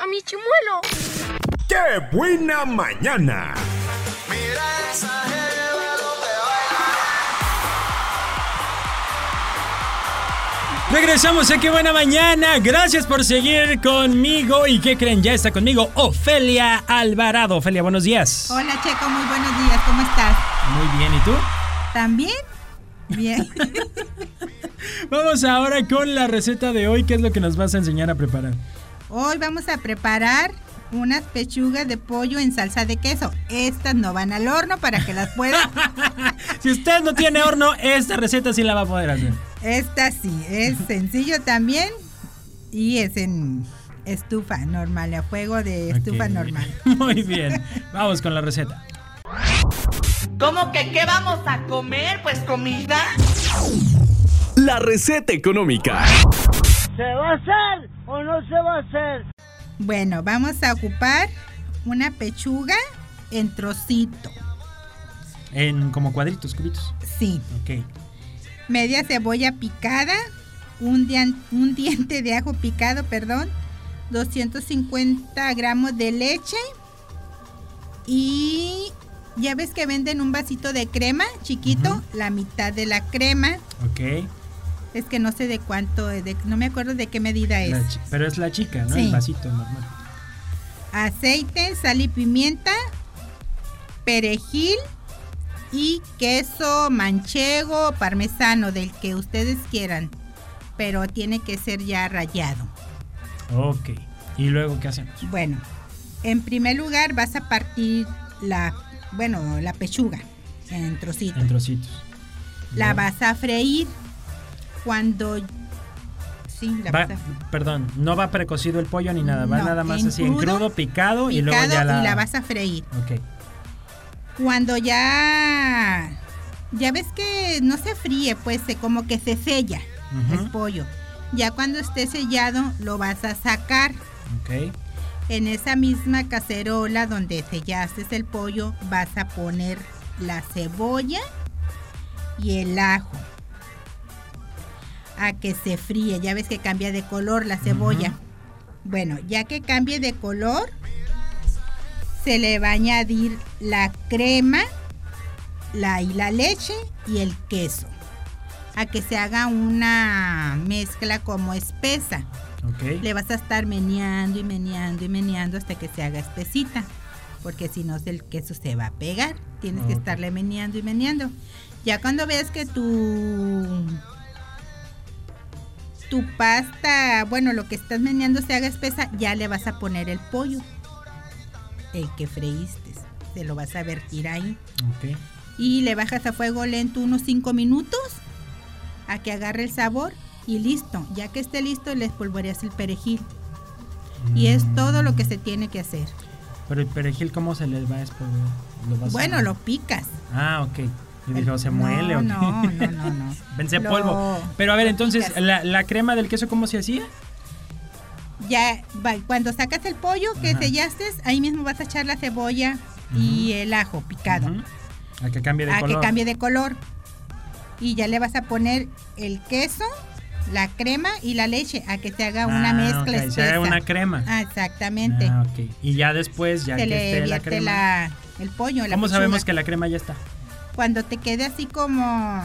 a mi chimuelo. ¡Qué buena mañana! Mira esa Regresamos a Qué Buena Mañana. Gracias por seguir conmigo. ¿Y qué creen? Ya está conmigo Ofelia Alvarado. Ofelia, buenos días. Hola Checo, muy buenos días, ¿cómo estás? Muy bien, ¿y tú? ¿También? Bien. Vamos ahora con la receta de hoy. ¿Qué es lo que nos vas a enseñar a preparar? Hoy vamos a preparar unas pechugas de pollo en salsa de queso. Estas no van al horno para que las puedan. si usted no tiene horno, esta receta sí la va a poder hacer. Esta sí, es sencillo también y es en estufa normal, a fuego de estufa normal. Muy bien. Vamos con la receta. ¿Cómo que qué vamos a comer? Pues comida. La receta económica. ¿Se va a hacer o no se va a hacer? Bueno, vamos a ocupar una pechuga en trocito. En como cuadritos, cubitos. Sí. Ok. media cebolla picada, un, dian- un diente de ajo picado, perdón, 250 gramos de leche y ya ves que venden un vasito de crema chiquito, la mitad de la crema, Ok. Es que no sé de cuánto, de- no me acuerdo de qué medida es. Pero es la chica, ¿no? Sí. El vasito normal. Aceite, sal y pimienta, perejil y queso manchego, parmesano, del que ustedes quieran, pero tiene que ser ya rallado. Ok. ¿Y luego qué hacemos? Bueno, en primer lugar vas a partir la, bueno, la pechuga en trocitos. En trocitos. La Luego- vas a freír cuando... Sí, la Va- perdón, no va precocido el pollo ni nada, va No, nada más en así en crudo, picado, y luego ya la... y la vas a freír. Ok. Cuando ya... Ya ves que no se fríe, pues se, como que se sella el pollo. Ya cuando esté sellado lo vas a sacar. Ok. En esa misma cacerola donde sellaste el pollo vas a poner la cebolla y el ajo a que se fríe. Ya ves que cambia de color la cebolla. Bueno, ya que cambie de color, se le va a añadir la crema la, y la leche y el queso. A que se haga una mezcla como espesa. Le vas a estar meneando y meneando y meneando hasta que se haga espesita. Porque si no, el queso se va a pegar. Tienes que estarle meneando y meneando. Ya cuando veas que tu tu pasta, bueno, lo que estás meneando se haga espesa, ya le vas a poner el pollo. El que freíste. Se lo vas a vertir ahí. Ok. Y le bajas a fuego lento unos 5 minutos a que agarre el sabor y listo. Ya que esté listo, le espolvoreas el perejil. Y es todo lo que se tiene que hacer. Pero el perejil, ¿cómo se le va a espolvorear? ¿Lo vas a- Bueno, lo picas. Ah, ok. Y dijo, ¿se No, muele o qué? no, no, no, no. Pensé Lo- polvo. Pero a ver, entonces, la, la crema del queso cómo se hacía? Ya, cuando sacas el pollo que Ajá. sellaste, ahí mismo vas a echar la cebolla y el ajo picado. A que cambie de a color. que cambie de color. Y ya le vas a poner el queso, la crema y la leche a que se haga una Ah, mezcla ok, espesa. Se haga una crema. Ah, exactamente. Ah. Y ya después, ya se que le esté la crema. la- el pollo. la ¿Cómo pechuga. sabemos que la crema ya está? Cuando te quede así como,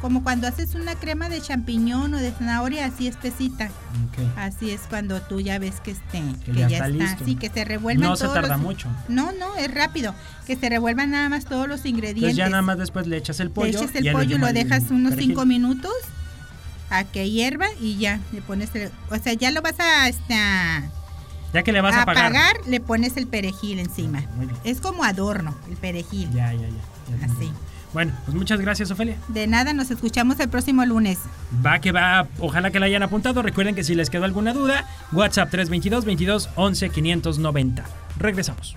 como cuando haces una crema de champiñón o de zanahoria así espesita. Ok. Así es cuando tú ya ves que esté, Que que, ya está está, listo. así que se revuelvan No se tarda los- mucho. No, no, es rápido. Que se revuelvan nada más todos los ingredientes. Entonces ya nada más después le echas el Le pollo. echas el y pollo lo el dejas unos perejil. 5 minutos a que hierva y ya le pones el, o sea, ya lo vas a, este, a Ya que le vas a apagar. apagar, le pones el perejil encima. Muy bien. Es como adorno el perejil. Ya, ya, ya. ya Así. Bueno, pues muchas gracias, Ofelia. De nada, nos escuchamos el próximo lunes. Va que va, ojalá que la hayan apuntado. Recuerden que si les quedó alguna duda, WhatsApp 322 22 11 590. Regresamos.